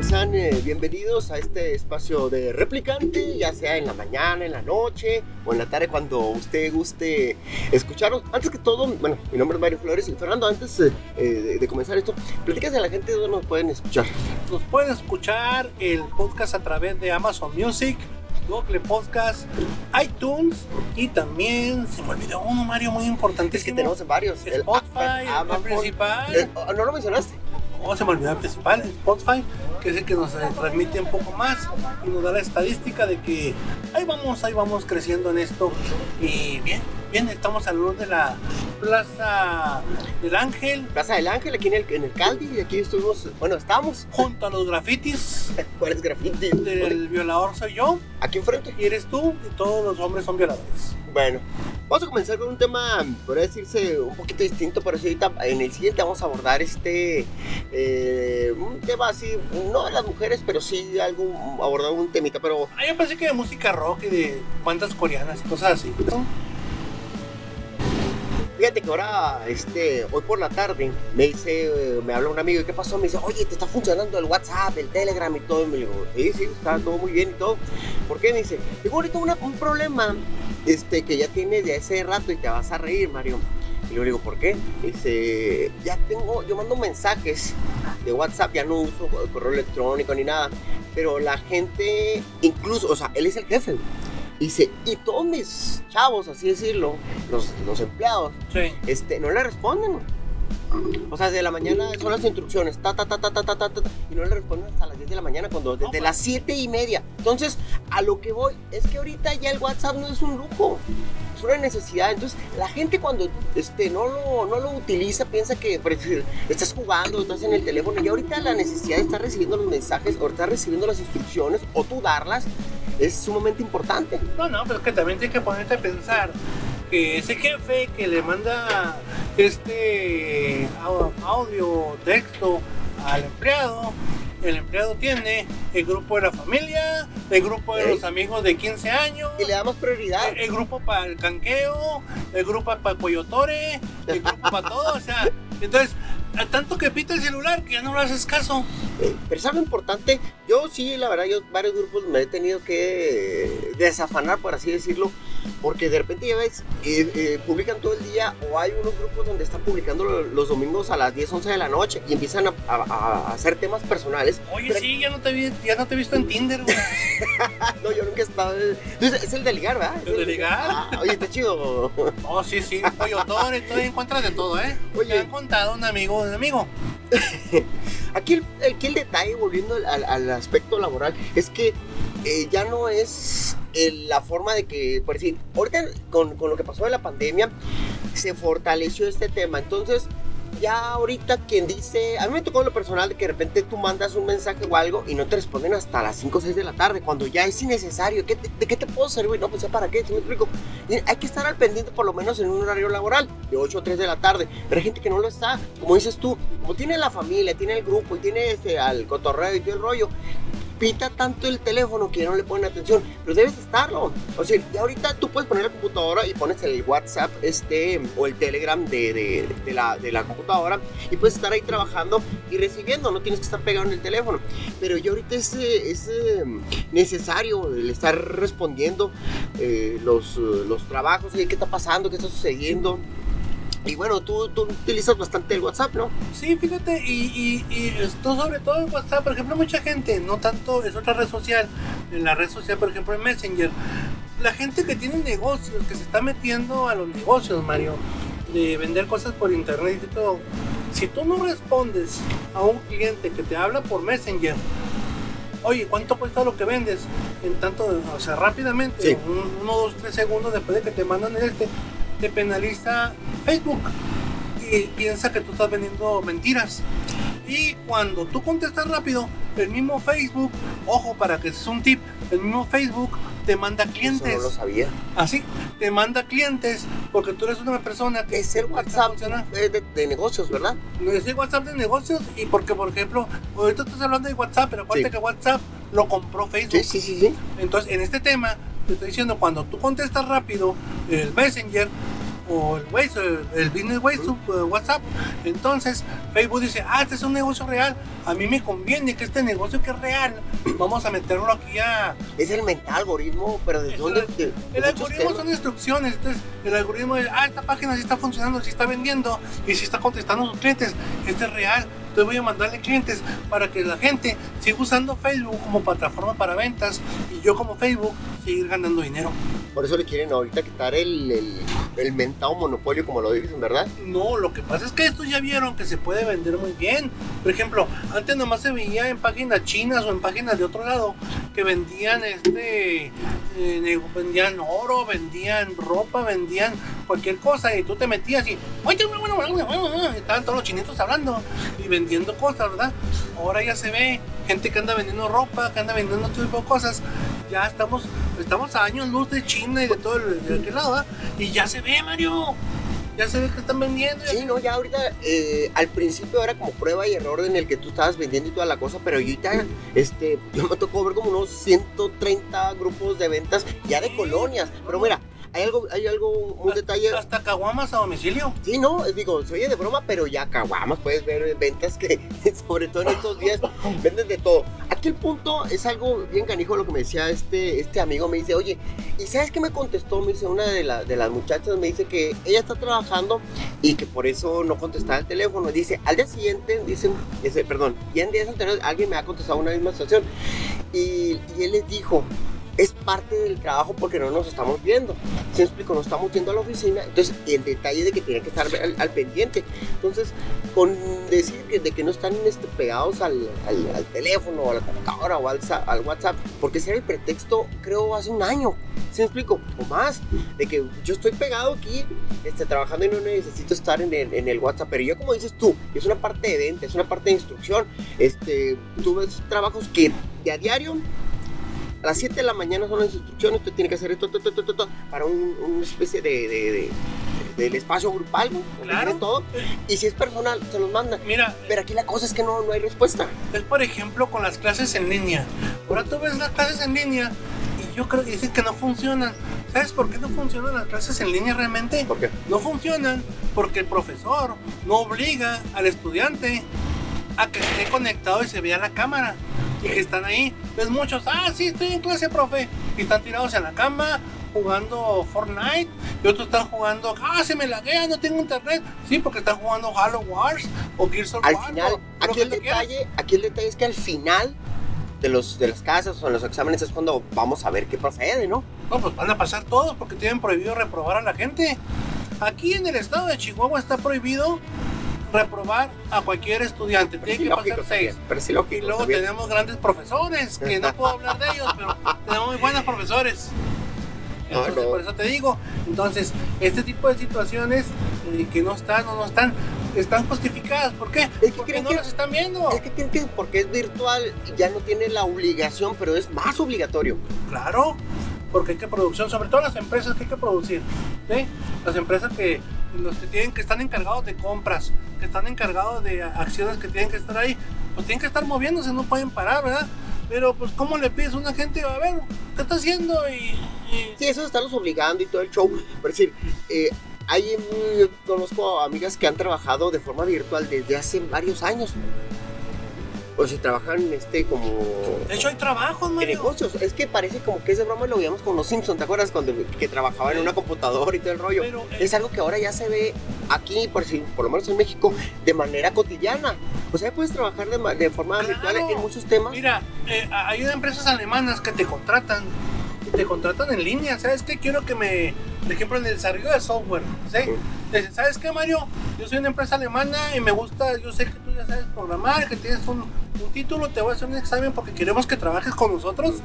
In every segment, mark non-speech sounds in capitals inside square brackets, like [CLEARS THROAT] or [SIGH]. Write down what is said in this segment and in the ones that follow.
Están? Eh, bienvenidos a este espacio de replicante, ya sea en la mañana, en la noche o en la tarde cuando usted guste escucharnos. Antes que todo, bueno, mi nombre es Mario Flores y Fernando, antes eh, de, comenzar esto, platícase a la gente dónde nos pueden escuchar. Nos pueden escuchar el podcast a través de Amazon Music, Google Podcast, iTunes y también se me olvidó uno, Mario, muy importante. Es que tenemos varios. El Spotify, el, principal. ¿No lo mencionaste? Oh, se me olvidó el principal, Spotify, que es el que nos eh, transmite un poco más y nos da la estadística de que ahí vamos, ahí vamos creciendo en esto. Y bien, bien, estamos al luz de la Plaza del Ángel. Plaza del Ángel, aquí en el, en el Caldi, y aquí estuvimos, bueno, estamos. Junto a los grafitis. [LAUGHS] ¿Cuáles grafitis? El violador soy yo. Aquí enfrente. Y eres tú, y todos los hombres son violadores. Bueno, vamos a comenzar con un tema, podría decirse, un poquito distinto, pero sí, ahorita en el siguiente vamos a abordar este, eh, un tema así, no de las mujeres, pero sí algo, abordar un temita, pero... Ah, yo pensé que de música rock y de cuantas coreanas y cosas así. Fíjate que ahora, este, hoy por la tarde, me dice, me habla un amigo, ¿y qué pasó? Me dice, oye, te está funcionando el WhatsApp, el Telegram y todo. Y me digo, sí, sí, está todo muy bien y todo. ¿Por qué? Me dice, tengo ahorita un problema este, que ya tienes de ese rato y te vas a reír, Mario. Y yo le digo, ¿por qué? Dice, ya tengo, yo mando mensajes de WhatsApp, ya no uso correo electrónico ni nada, pero la gente, incluso, o sea, él es el jefe. Dice, y todos mis chavos, así decirlo, los, los empleados, este, no le responden. O sea, desde la mañana son las instrucciones, ta, ta, ta, ta, ta, ta, ta, y no le responden hasta las 10 de la mañana, cuando desde las 7 y media. Entonces, a lo que voy es que ahorita ya el WhatsApp no es un lujo, es una necesidad. Entonces, la gente cuando este, no, lo, no lo utiliza piensa que estás jugando, estás en el teléfono, y ahorita la necesidad de estar recibiendo los mensajes o estar recibiendo las instrucciones o tú darlas es sumamente importante. No, no, pero es que también tienes que ponerte a pensar que ese jefe que le manda este audio, texto al empleado, el empleado tiene el grupo de la familia, el grupo de los amigos de 15 años. Y le damos prioridad. El, grupo para el canqueo, el grupo para el coyotore, el grupo para todo. O sea, entonces a tanto que pita el celular que ya no lo haces caso. Eh, pero es algo importante. Yo sí, la verdad, yo varios grupos me he tenido que desafanar, por así decirlo, porque de repente ya ves, eh, eh, publican todo el día o hay unos grupos donde están publicando los domingos a las 10, 11 de la noche y empiezan a, hacer temas personales. Oye, sí, ya no, te ya no te he visto en Tinder, güey. [LAUGHS] no, yo nunca he estado. es el de ligar, ¿verdad? ¿El, de ligar? Ah, oye, está chido. [LAUGHS] oh, sí, sí. Oye, todo, todo encuentras de todo, ¿eh? Oye. Me han contado un amigo amigo. [LAUGHS] Aquí el, el, detalle, volviendo al, aspecto laboral, es que eh, ya no es la forma de que, por decir, ahorita con, con lo que pasó de la pandemia, se fortaleció este tema. Entonces, ya ahorita quien dice, a mí me tocó lo personal de que de repente tú mandas un mensaje o algo y no te responden hasta las 5 o 6 de la tarde, cuando ya es innecesario. ¿De qué te puedo servir? No, pues ya para qué, ¿sí me explico? hay que estar al pendiente por lo menos en un horario laboral, de 8 o 3 de la tarde. Pero hay gente que no lo está, como dices tú, como tiene la familia, tiene el grupo y tiene este, al cotorreo y todo el rollo, pita tanto el teléfono que no le ponen atención, pero debes estarlo. O sea, y ahorita tú puedes poner la computadora y pones el WhatsApp este o el Telegram de, de, la, de la computadora y puedes estar ahí trabajando y recibiendo, no tienes que estar pegado en el teléfono. Pero yo ahorita es, es necesario el estar respondiendo eh, los, los trabajos, qué está pasando, qué está sucediendo. Y bueno, tú, tú, utilizas bastante el WhatsApp, ¿no? Sí, fíjate, y, y, esto sobre todo en WhatsApp, por ejemplo, mucha gente, no tanto es otra red social, en la red social, por ejemplo, en Messenger, la gente que tiene negocios, que se está metiendo a los negocios, Mario, de vender cosas por internet y todo, si tú no respondes a un cliente que te habla por Messenger, oye, ¿cuánto cuesta lo que vendes? En tanto, o sea, rápidamente, Sí. uno, dos, tres segundos después de que te mandan el este, te penaliza Facebook y piensa que tú estás vendiendo mentiras. Y cuando tú contestas rápido, el mismo Facebook, ojo para que es un tip, el mismo Facebook te manda Eso clientes. no lo sabía. Así, te manda clientes porque tú eres una persona que Es el WhatsApp de- de negocios, ¿verdad? No es el WhatsApp de negocios y porque, por ejemplo, ahorita estás hablando de WhatsApp, pero acuérdate Sí. que WhatsApp lo compró Facebook. Sí, sí, sí, sí. Entonces, en este tema, te estoy diciendo, cuando tú contestas rápido el Messenger o el, Waze, el, el Business Waze, eh, WhatsApp, entonces Facebook dice, ah, este es un negocio real, a mí me conviene que este negocio que es real, vamos a meterlo aquí a... Es el mental algoritmo, pero ¿de Es dónde? el- De- de El muchos algoritmo temas. son instrucciones, entonces el algoritmo es, ah, esta página sí está funcionando, sí está vendiendo y sí está contestando a sus clientes, este es real, entonces voy a mandarle clientes para que la gente siga usando Facebook como plataforma para ventas y yo como Facebook seguir ganando dinero. Por eso le quieren ahorita quitar el, el, el mentado monopolio, como lo dicen, ¿verdad? No, lo que pasa es que estos ya vieron que se puede vender muy bien. Por ejemplo, antes nomás se veía en páginas chinas o en páginas de otro lado que vendían este, eh, vendían oro, vendían ropa, vendían cualquier cosa y tú te metías y estaban todos los chinitos hablando y vendiendo cosas, ¿verdad? Ahora ya se ve gente que anda vendiendo ropa, que anda vendiendo otro tipo de cosas. Ya estamos, estamos a años luz de China y de todo el, de aquel lado, ¿verdad? Y ya se ve, Mario. Ya se ve que están vendiendo. Sí, no, ya ahorita, eh, al principio era como prueba y error en el que tú estabas vendiendo y toda la cosa, pero ahorita, este, yo me tocó ver como unos 130 grupos de ventas ya de colonias. Pero mira, hay algo, hay algo, un detalle. Hasta caguamas a domicilio. Sí, no, digo, se oye de broma, pero ya caguamas, puedes ver ventas que, [LAUGHS] sobre todo en estos días, venden de todo. Aquí el punto es algo bien canijo lo que me decía este, este amigo, me dice, oye, ¿y sabes qué me contestó? Me dice una de, la- de las muchachas, me dice que ella está trabajando y que por eso no contestaba el teléfono. Dice, al día siguiente, dice, dice perdón, y en días anteriores alguien me ha contestado una misma situación. Y, y él les dijo, es parte del trabajo porque no nos estamos viendo. ¿Se explico? No estamos yendo a la oficina. Entonces, el detalle de que tienen que estar al, pendiente. Entonces, con decir que, de que no están este, pegados al, al- al teléfono, a la computadora o al, sa- al WhatsApp, porque ese era el pretexto, creo, hace un año. ¿Se explico? O más. De que yo estoy pegado aquí, este, trabajando y no necesito estar en el, en el WhatsApp. Pero yo, como dices tú, es una parte de venta, es una parte de instrucción. Este, tú ves trabajos que de a diario a las 7 de la mañana son las instrucciones, usted tiene que hacer esto, para un- una especie de, de- de- del espacio grupal, Claro. todo. Y si es personal, se los manda. Mira, Pero aquí la cosa es que no, no hay respuesta. es por ejemplo con las clases en línea. Ahora tú ves las clases en línea y yo creo que dicen que no funcionan. ¿Sabes por qué no funcionan las clases en línea realmente? ¿Por qué? No funcionan porque el profesor no obliga al estudiante a que esté conectado y se vea la cámara. Que están ahí. Ves muchos, ah, sí, estoy en clase, profe. Y están tirados en la cama jugando Fortnite. Y otros están jugando, ah, se me laguea, no tengo internet. Sí, porque están jugando Halo Wars o Gears of Al War. final, o- aquí el detalle, aquí el detalle es que al final de los de las casas o en los exámenes es cuando vamos a ver qué procede, ¿no? No, pues van a pasar todos porque tienen prohibido reprobar a la gente. Aquí en el estado de Chihuahua está prohibido reprobar a cualquier estudiante. Tiene que pasar seis. pero sí Y luego tenemos grandes profesores, que no puedo hablar de ellos, pero tenemos muy buenos profesores. Entonces, no. por eso te digo, entonces, este tipo de situaciones eh, que no están o no están, están justificadas. ¿Por qué? Es que Porque no que- las están viendo. Es que creen que porque es virtual ya no tiene la obligación, pero es más obligatorio. Claro, porque hay que producción, sobre todo las empresas que hay que producir. ¿sí? Las empresas que los que tienen que están encargados de compras, que están encargados de acciones que tienen que estar ahí, pues tienen que estar moviéndose, no pueden parar, ¿verdad? Pero pues ¿cómo le pides a una gente, a ver, ¿qué está haciendo? Y, y- Sí, eso estarlos obligando y todo el show. Por decir, eh, hay, conozco amigas que han trabajado de forma virtual desde hace varios años. O sea, trabajan este como de hecho hay trabajos, en negocios. Es que parece como que ese broma lo veíamos con los Simpsons, ¿te acuerdas? Cuando que trabajaba en una computadora y todo el rollo. Pero, eh, Es algo que ahora ya se ve aquí, por, si- por lo menos en México, de manera cotidiana. O sea, puedes trabajar de, de forma Claro. virtual en muchos temas. Mira, eh, hay empresas alemanas que te contratan te contratan en línea. ¿Sabes qué? Quiero que me, por ejemplo, en el desarrollo de software, ¿sí? Dicen, ¿sabes qué, Mario? Yo soy una empresa alemana y me gusta, yo sé que tú ya sabes programar, que tienes un, un título, te voy a hacer un examen porque queremos que trabajes con nosotros.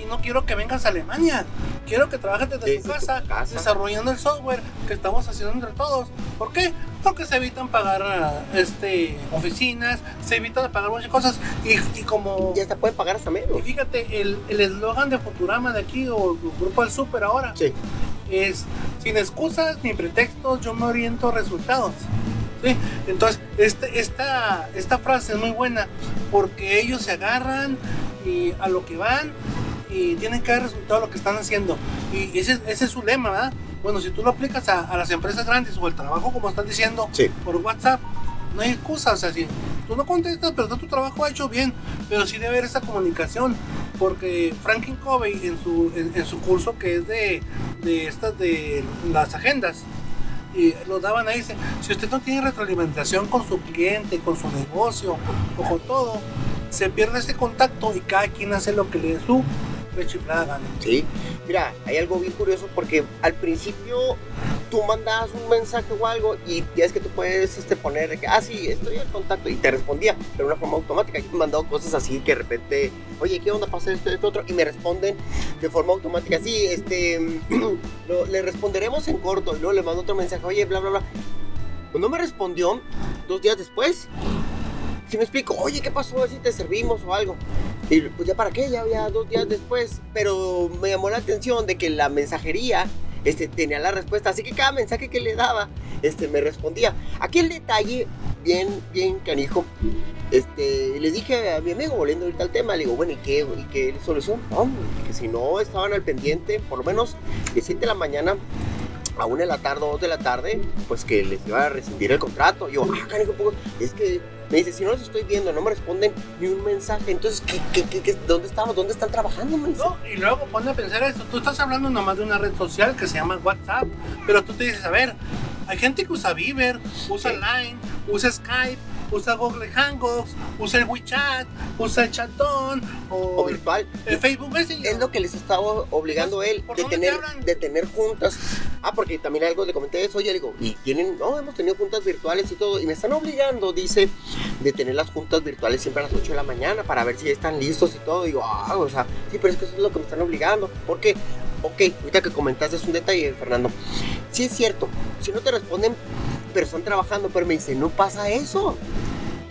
Y no quiero que vengas a Alemania. Quiero que trabajes desde, Desde tu, casa. desarrollando el software que estamos haciendo entre todos. ¿Por qué? Porque se evitan pagar este, oficinas, se evitan pagar muchas cosas. Y, y como. Y hasta pueden pagar hasta menos. Y fíjate, el el eslogan de Futurama de aquí, o el Grupo del Super ahora, Sí. es sin excusas ni pretextos, yo me oriento a resultados. ¿Sí? Entonces, este, esta, esta frase es muy buena porque ellos se agarran y a lo que van y tienen que dar resultado a lo que están haciendo. Y ese, ese es su lema, ¿verdad? Bueno, si tú lo aplicas a, a las empresas grandes o el trabajo, como están diciendo, Sí. por WhatsApp, no hay excusa. O sea, si tú no contestas, pero tu trabajo ha hecho bien, pero sí debe haber esa comunicación. Porque Franklin Covey en su, en, en su curso que es de, de estas de las agendas, y lo daban ahí, si usted no tiene retroalimentación con su cliente, con su negocio o con todo, se pierde ese contacto y cada quien hace lo que le dé su gana. Sí, mira, hay algo bien curioso porque al principio tú mandabas un mensaje o algo y ya es que tú puedes este, poner ah, sí, estoy en contacto y te respondía, pero de una forma automática. Yo he cosas así que de repente, oye, ¿qué onda pasa esto, esto, otro? Y me responden de forma automática, sí, este, [CLEARS THROAT] le responderemos en corto y luego le mando otro mensaje, oye, bla, bla, bla. Pues no me respondió dos días después. Si me explico, oye, ¿qué pasó? Si te servimos o algo. Y pues ya para qué, ya había dos días después. Pero me llamó la atención de que la mensajería este, tenía la respuesta. Así que cada mensaje que le daba, este, me respondía. Aquí el detalle, bien, bien canijo. Este, le dije a mi amigo, volviendo ahorita al tema, le digo, bueno, ¿y qué, y qué solución? No, que si no estaban al pendiente, por lo menos de 7 de la mañana a 1 de la tarde o 2 de la tarde, pues que les iba a rescindir el contrato. Yo, ah, canijo, es que me dice, si no los estoy viendo, no me responden ni un mensaje. Entonces, ¿qué, qué, qué, qué- dónde estamos? ¿Dónde están trabajando? Me dice. No, y luego ponte a pensar esto, tú estás hablando nomás de una red social que se llama WhatsApp, pero tú te dices, a ver, hay gente que usa Viber, usa Sí. Line, usa Skype, usa Google Hangouts, usa el WeChat, usa el Chatón o, O virtual. el Facebook Messenger. Es lo que les estaba obligando Pues, él ¿por de te tener, hablan? de tener juntas. Ah, porque también algo le comenté eso, oye, le digo, y tienen, no, hemos tenido juntas virtuales y todo, y me están obligando, dice, de tener las juntas virtuales siempre a las 8 de la mañana para ver si están listos y todo. digo, ah, o sea, sí, pero es que eso es lo que me están obligando. Porque, ok, ahorita que comentaste es un detalle, Fernando. Sí es cierto, si no te responden, pero están trabajando, pero me dice, no pasa eso.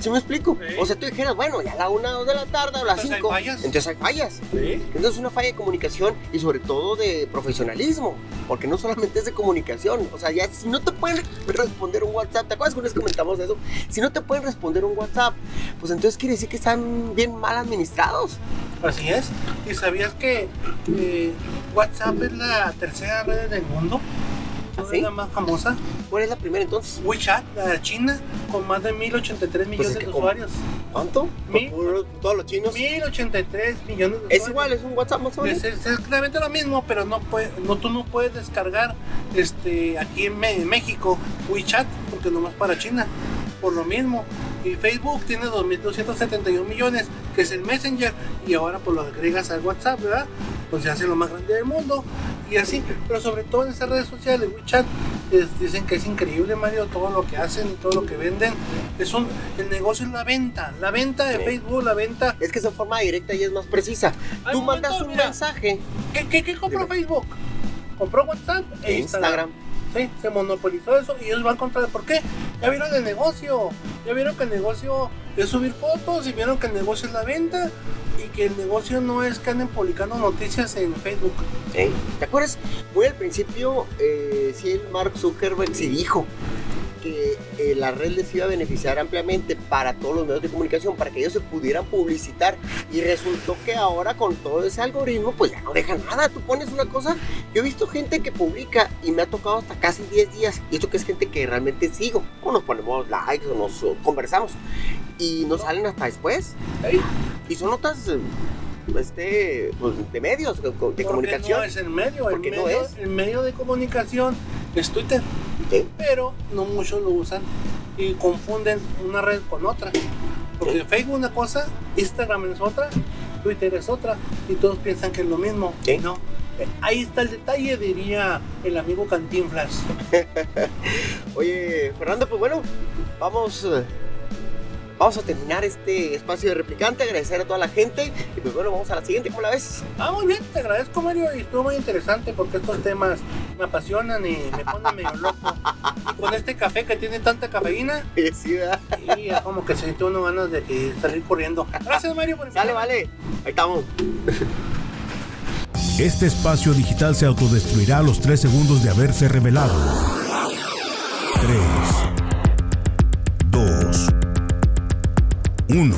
¿Sí me explico? Sí. O sea, tú dijeras, bueno, ya a la 1 de la tarde o a las Entonces hay 5. fallas. Entonces hay fallas. Sí. Entonces es una falla de comunicación y sobre todo de profesionalismo, porque no solamente es de comunicación, o sea, ya si no te pueden responder un WhatsApp, ¿te acuerdas que una vez comentamos eso? Si no te pueden responder un WhatsApp, pues entonces quiere decir que están bien mal administrados. Así es. ¿Y sabías que eh, WhatsApp es la tercera red del mundo? ¿Ah, es la más famosa? ¿Cuál es la primera entonces? WeChat, la de China, con más de 1083 millones Pues es que de usuarios. ¿Cuánto? Mil- todos los chinos. 1083 millones de usuarios. Es igual, es un WhatsApp más o menos. Es, exactamente lo mismo, pero no, puede, no tú no puedes descargar este aquí en México WeChat porque nomás para China. Por lo mismo. Y Facebook tiene 2.271 millones, que es el Messenger, y ahora pues lo agregas al WhatsApp, ¿verdad? Pues se hace lo más grande del mundo. Y así, pero sobre todo en esas redes sociales, WeChat, es- dicen que es increíble, Mario, todo lo que hacen y todo lo que venden. Es un, el negocio es la venta, la venta de Sí. Facebook, la venta. Es que esa forma directa y es más precisa. Tú mandas un mira. mensaje ¿Qué, qué, qué compró Dime. Facebook? Compró WhatsApp e en Instagram. Instagram. Sí, se monopolizó eso y ellos van contra. ¿Por qué? Ya vieron el negocio. Ya vieron que el negocio es subir fotos y vieron que el negocio es la venta y que el negocio no es que anden publicando noticias en Facebook. ¿Te acuerdas? Muy al principio, eh, sí, el Mark Zuckerberg sí dijo que eh, la red les iba a beneficiar ampliamente para todos los medios de comunicación, para que ellos se pudieran publicitar. Y resultó que ahora con todo ese algoritmo, pues ya no deja nada. Tú pones una cosa, yo he visto gente que publica y me ha tocado hasta casi 10 días. Y esto que es gente que realmente sigo. O nos ponemos likes o nos o conversamos. Y nos salen hasta después. Y son notas... Este, pues, de medios, de, Porque comunicación. No es el medio. El Porque no medio, es. el medio de comunicación es Twitter. Sí. Pero no muchos lo usan y confunden una red con otra. Porque Sí. Facebook una cosa, Instagram es otra, Twitter es otra y todos piensan que es lo mismo. Sí. No. Ahí está el detalle, diría el amigo Cantinflas. [LAUGHS] Oye, Fernando, pues bueno, vamos, vamos a terminar este espacio de replicante, agradecer a toda la gente y pues bueno, vamos a la siguiente, ¿cómo la ves? Ah, muy bien, te agradezco Mario y estuvo muy interesante porque estos temas me apasionan y me ponen medio loco. Y con este café que tiene tanta cafeína, Sí, ¿verdad? y ya como que se siente uno ganas de que salir corriendo. Gracias Mario por invitarme. vale, ahí estamos. Este espacio digital se autodestruirá a los 3 segundos de haberse revelado. 3, 2, 1.